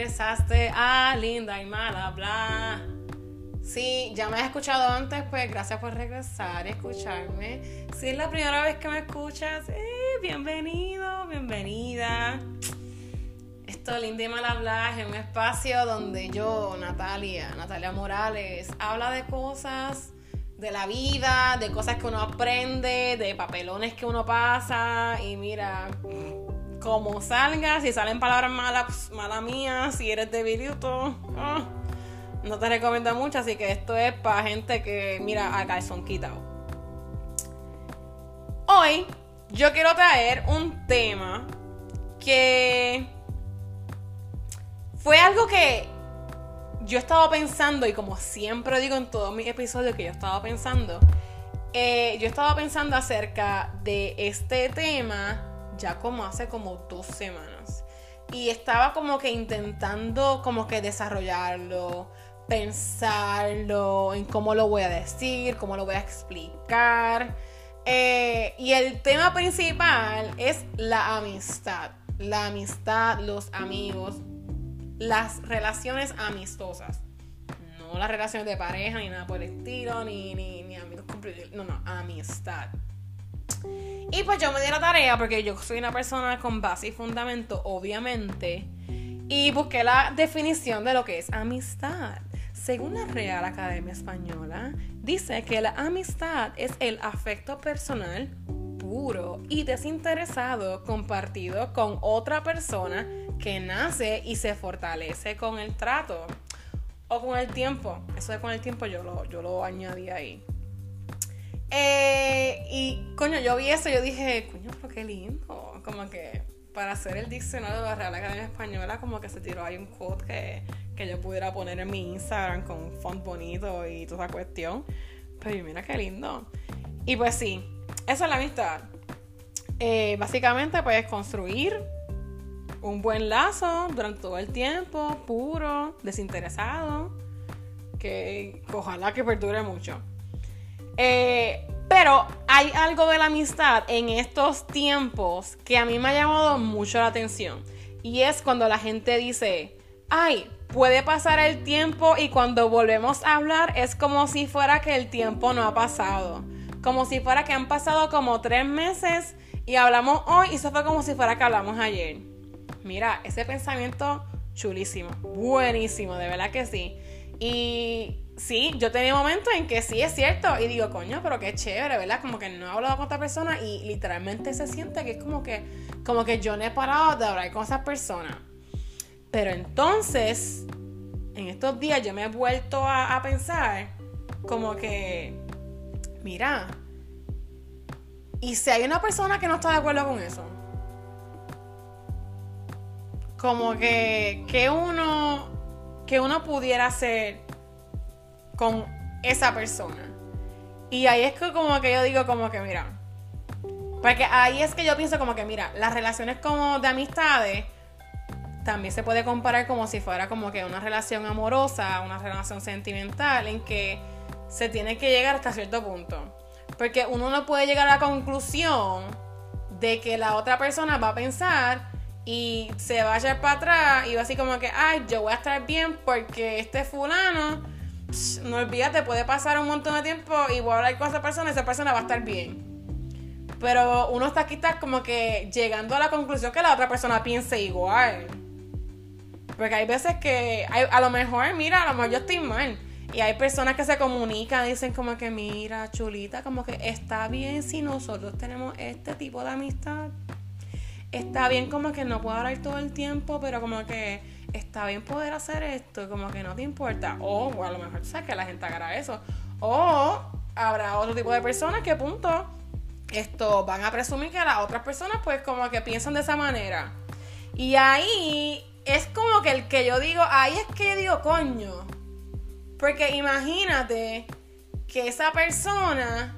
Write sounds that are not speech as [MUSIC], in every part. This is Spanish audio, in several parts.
regresaste a Linda y Mala Bla. Si ya me has escuchado antes, pues gracias por regresar escucharme. Si es la primera vez que me escuchas, eh, bienvenido, bienvenida. Esto Linda y Mala Bla es un espacio donde yo, Natalia, Natalia Morales, habla de cosas de la vida, de cosas que uno aprende, de papelones que uno pasa y mira, como salga, si salen palabras malas, mala mía, si eres debilito, ah, no te recomiendo mucho, así que esto es para gente que mira a calzón quitado. Hoy yo quiero traer un tema que fue algo que yo estaba pensando, y como siempre digo en todos mis episodios que yo estaba pensando, eh, yo estaba pensando acerca de este tema ya como hace como dos semanas. Y estaba como que intentando como que desarrollarlo, pensarlo, en cómo lo voy a decir, cómo lo voy a explicar. Eh, y el tema principal es la amistad. La amistad, los amigos, las relaciones amistosas. No las relaciones de pareja, ni nada por el estilo, ni, ni, ni amigos No, no, amistad. Y pues yo me di la tarea, porque yo soy una persona con base y fundamento, obviamente, y busqué la definición de lo que es amistad. Según la Real Academia Española, dice que la amistad es el afecto personal puro y desinteresado compartido con otra persona que nace y se fortalece con el trato o con el tiempo. Eso de con el tiempo yo lo, yo lo añadí ahí. Eh, y coño, yo vi eso yo dije, coño, pero qué lindo. Como que para hacer el diccionario de la Real Academia Española, como que se tiró ahí un quote que, que yo pudiera poner en mi Instagram con font bonito y toda esa cuestión. Pero mira qué lindo. Y pues sí, esa es la amistad. Eh, básicamente puedes construir un buen lazo durante todo el tiempo, puro, desinteresado, que ojalá que perdure mucho. Eh, pero hay algo de la amistad en estos tiempos que a mí me ha llamado mucho la atención. Y es cuando la gente dice, ay, puede pasar el tiempo y cuando volvemos a hablar es como si fuera que el tiempo no ha pasado. Como si fuera que han pasado como tres meses y hablamos hoy y eso fue como si fuera que hablamos ayer. Mira, ese pensamiento chulísimo, buenísimo, de verdad que sí. Y sí, yo tenía momentos en que sí es cierto y digo, coño, pero qué chévere, ¿verdad? Como que no he hablado con otra persona y literalmente se siente que es como que, como que yo no he parado de hablar con esa persona. Pero entonces, en estos días yo me he vuelto a, a pensar como que, mira, y si hay una persona que no está de acuerdo con eso, como que, que uno, que uno pudiera hacer con esa persona. Y ahí es que como que yo digo como que, mira, porque ahí es que yo pienso como que, mira, las relaciones como de amistades también se puede comparar como si fuera como que una relación amorosa, una relación sentimental, en que se tiene que llegar hasta cierto punto. Porque uno no puede llegar a la conclusión de que la otra persona va a pensar y se va a echar para atrás y va así como que, ay, yo voy a estar bien porque este fulano no olvídate, puede pasar un montón de tiempo y voy a hablar con esa persona y esa persona va a estar bien. Pero uno está aquí como que llegando a la conclusión que la otra persona piense igual. Porque hay veces que a lo mejor, mira, a lo mejor yo estoy mal. Y hay personas que se comunican, dicen como que, mira, chulita, como que está bien si nosotros tenemos este tipo de amistad. Está bien como que no puedo hablar todo el tiempo, pero como que está bien poder hacer esto, como que no te importa. O, a lo mejor sabes que la gente haga eso. O habrá otro tipo de personas que, punto, esto van a presumir que las otras personas, pues, como que piensan de esa manera. Y ahí es como que el que yo digo, ahí es que digo, coño. Porque imagínate que esa persona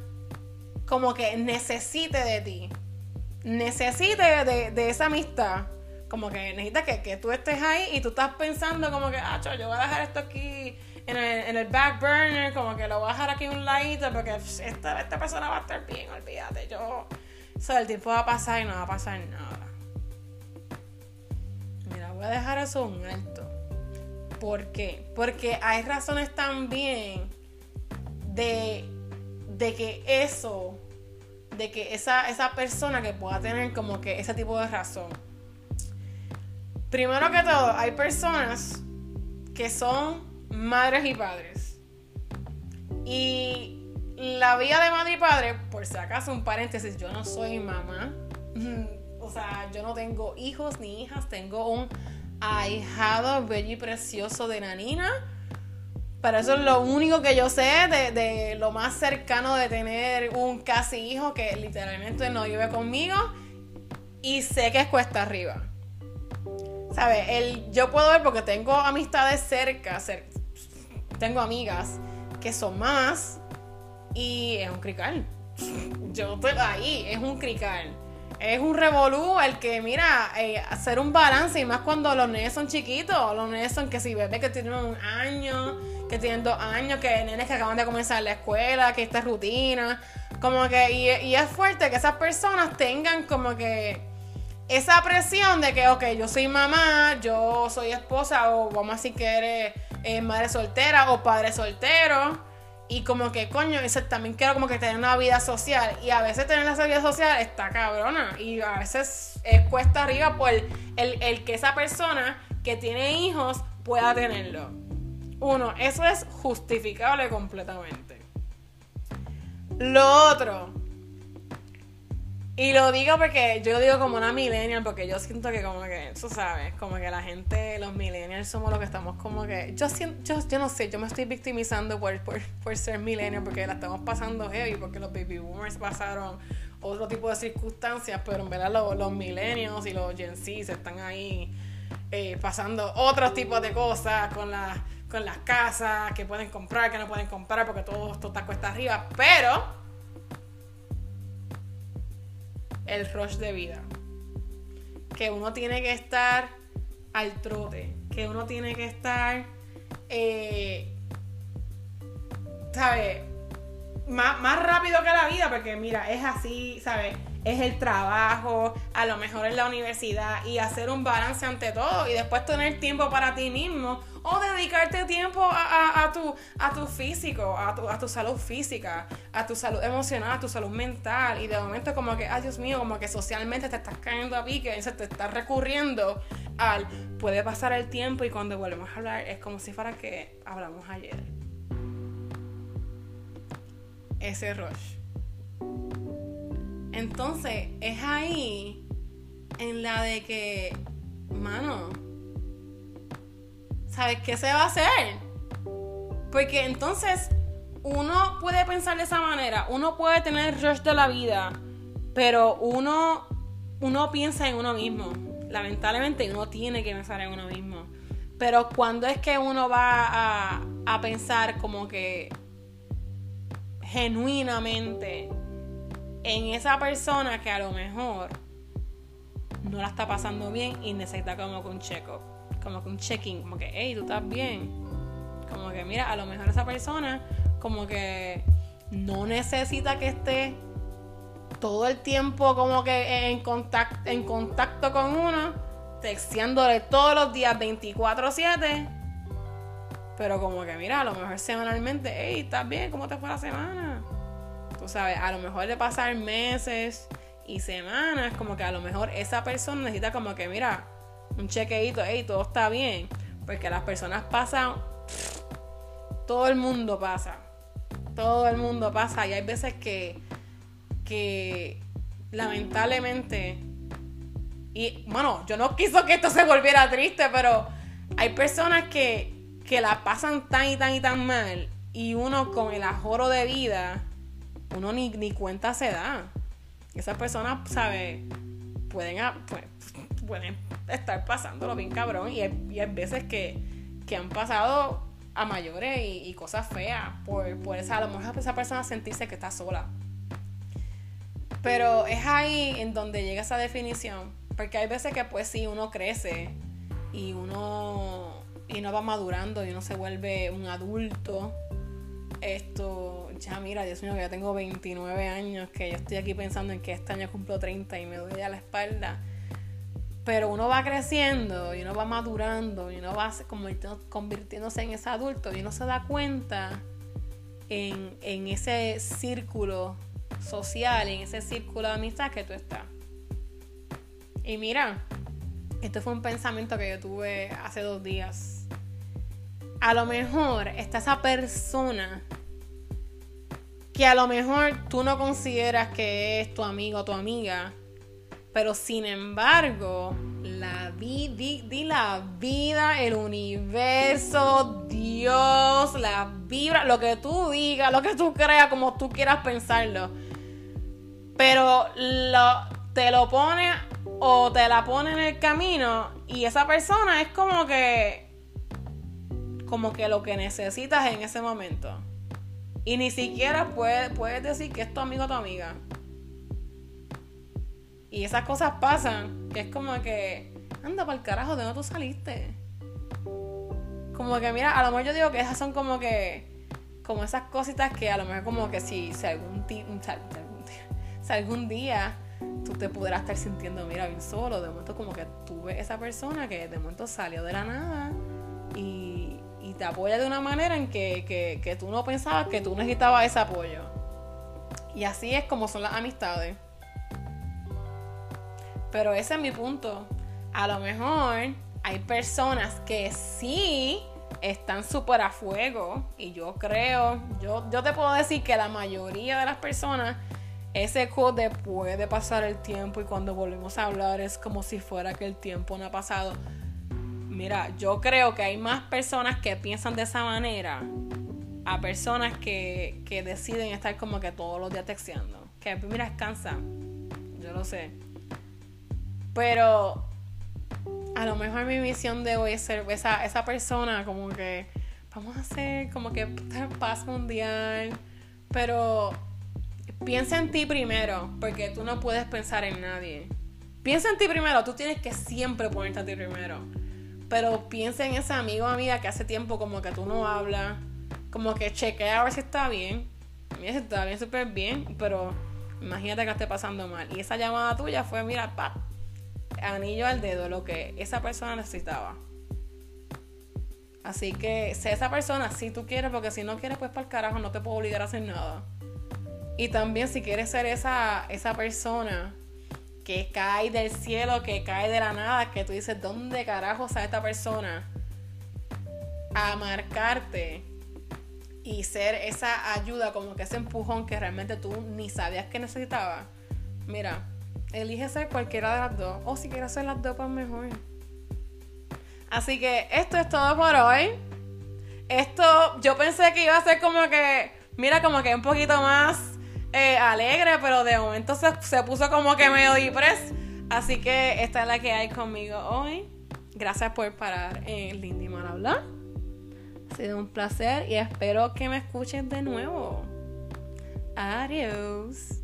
como que necesite de ti. Necesite de, de esa amistad como que necesitas que, tú estés ahí y tú estás pensando como que, ah, yo voy a dejar esto aquí en el, en el back burner, como que lo voy a dejar aquí un ladito porque esta, esta persona va a estar bien, olvídate, yo... O el tiempo va a pasar y no va a pasar nada. Mira, voy a dejar eso un alto. ¿Por qué? Porque hay razones también de, de que eso, de que esa, esa persona que pueda tener como que ese tipo de razón. Primero que todo, hay personas que son madres y padres. Y la vida de madre y padre, por si acaso un paréntesis, yo no soy mamá. [LAUGHS] O sea, yo no tengo hijos ni hijas, tengo un ahijado bello y precioso de Nanina. Pero eso es lo único que yo sé de, lo más cercano de tener un casi hijo que literalmente no vive conmigo. Y sé que es cuesta arriba. ¿Sabes? El, yo puedo ver porque tengo amistades cerca, tengo amigas que son más y es un crical. [LAUGHS] Yo estoy ahí, es un crical es un revolú el que, mira, eh, hacer un balance y más cuando los nenes son chiquitos, los nenes son que si bebés que tienen un año, que tienen dos años, que nenes que acaban de comenzar la escuela, que esta rutina, como que, y, es fuerte que esas personas tengan como que esa presión de que, ok, yo soy mamá, yo soy esposa, o vamos a decir que eres eh, madre soltera o padre soltero y como que, coño, también quiero como que tener una vida social. Y a veces tener esa vida social está cabrona. Y a veces es cuesta arriba por el, que esa persona que tiene hijos pueda tenerlo. Uno, eso es justificable completamente. Lo otro, y lo digo porque yo digo como una millennial, porque yo siento que como que, tú sabes, como que la gente, los millennials somos los que estamos como que, yo siento, yo, no sé, yo me estoy victimizando por, por, ser millennial, porque la estamos pasando heavy, porque los baby boomers pasaron otro tipo de circunstancias, pero en verdad los, los millennials y los Gen Z están ahí eh, pasando otros tipos de cosas con las con las casas que pueden comprar, que no pueden comprar, porque todo esto está cuesta arriba, pero el rush de vida. Que uno tiene que estar al trote, que uno tiene que estar, eh, ¿sabes? Más, más rápido que la vida, porque mira, es así, ¿sabes? Es el trabajo, a lo mejor es la universidad y hacer un balance ante todo y después tener tiempo para ti mismo o dedicarte tiempo a, tu, a tu físico, a tu, a tu salud física, a tu salud emocional, a tu salud mental y de momento como que, ay Dios mío, como que socialmente te estás cayendo a pique se te está recurriendo al puede pasar el tiempo y cuando volvemos a hablar es como si fuera que hablamos ayer. Ese rush. Entonces, es ahí en la de que, mano, ¿sabes qué se va a hacer? Porque entonces uno puede pensar de esa manera, uno puede tener rush de la vida, pero uno, uno piensa en uno mismo. Lamentablemente uno tiene que pensar en uno mismo. Pero cuando es que uno va a pensar como que genuinamente en esa persona que a lo mejor no la está pasando bien y necesita como que un check-up, como que un checking, como que, hey, tú estás bien. Como que, mira, a lo mejor esa persona como que no necesita que esté todo el tiempo como que en contacto, en contacto con uno, texteándole todos los días 24/7. Pero como que, mira, a lo mejor semanalmente, hey, ¿estás bien? ¿Cómo te fue la semana? Tú sabes, a lo mejor de pasar meses y semanas, como que a lo mejor esa persona necesita como que, mira, un chequeito, hey, todo está bien, porque las personas pasan, todo el mundo pasa, todo el mundo pasa, y hay veces que, que lamentablemente, y bueno, yo no quiso que esto se volviera triste, pero hay personas que, que la pasan tan y tan y tan mal, y uno con el ajoro de vida, uno ni, ni cuenta se da. Esas personas, ¿sabes? Pueden, pues, pueden estar pasándolo bien cabrón y hay, veces que, han pasado a mayores y, cosas feas por, por esa, a lo mejor esa persona sentirse que está sola. Pero es ahí en donde llega esa definición. Porque hay veces que pues sí, uno crece y uno, y uno va madurando y uno se vuelve un adulto. Esto, ya mira, Dios mío, que ya tengo 29 años, que yo estoy aquí pensando en que este año cumplo 30 y me duele a la espalda. Pero uno va creciendo y uno va madurando y uno va convirtiéndose en ese adulto y uno se da cuenta en, en ese círculo social, en ese círculo de amistad que tú estás. Y mira, esto fue un pensamiento que yo tuve hace dos días. A lo mejor está esa persona que a lo mejor tú no consideras que es tu amigo o tu amiga, pero sin embargo, la vida, di, la vida, el universo, Dios, la vibra, lo que tú digas, lo que tú creas, como tú quieras pensarlo. Pero te lo pone o te la pone en el camino y esa persona es como que como que lo que necesitas en ese momento. Y ni siquiera puedes decir que es tu amigo o tu amiga. Y esas cosas pasan, que es como que, anda para el carajo, ¿de dónde tú saliste? Como que, mira, a lo mejor yo digo que esas son como que, como esas cositas que a lo mejor como que si, si algún, si algún día tú te pudieras estar sintiendo, mira, bien solo, de momento como que tú ves esa persona que de momento salió de la nada y te apoya de una manera en que, que, que tú no pensabas que tú necesitabas ese apoyo. Y así es como son las amistades. Pero ese es mi punto. A lo mejor hay personas que sí están súper a fuego. Y yo creo, yo, yo te puedo decir que la mayoría de las personas, ese code puede pasar el tiempo y cuando volvemos a hablar es como si fuera que el tiempo no ha pasado. Mira, yo creo que hay más personas que piensan de esa manera a personas que, que deciden estar como que todos los días texteando. Que mira, cansa. Yo lo sé. Pero a lo mejor mi misión de hoy es ser esa, esa persona como que vamos a hacer como que [LAUGHS] paz mundial. Pero piensa en ti primero, porque tú no puedes pensar en nadie. Piensa en ti primero, tú tienes que siempre ponerte a ti primero. Pero piensa en ese amigo o amiga que hace tiempo como que tú no hablas, como que chequea a ver si está bien. Mira, si está bien, súper bien, pero imagínate que esté pasando mal. Y esa llamada tuya fue, mira, pa, anillo al dedo, lo que esa persona necesitaba. Así que sé esa persona si tú quieres, porque si no quieres, pues para el carajo, no te puedo obligar a hacer nada. Y también si quieres ser esa, esa persona que cae del cielo, que cae de la nada, que tú dices, ¿dónde carajo está esta persona? A marcarte y ser esa ayuda, como que ese empujón que realmente tú ni sabías que necesitabas. Mira, elige ser cualquiera de las dos. O si quieres hacer las dos, pues mejor. Así que esto es todo por hoy. Esto, yo pensé que iba a ser como que, mira, como que un poquito más eh, alegre, pero de momento se, puso como que medio depres. Así que esta es la que hay conmigo hoy. Gracias por parar en Lindy Mal. Ha sido un placer y espero que me escuchen de nuevo. Adiós.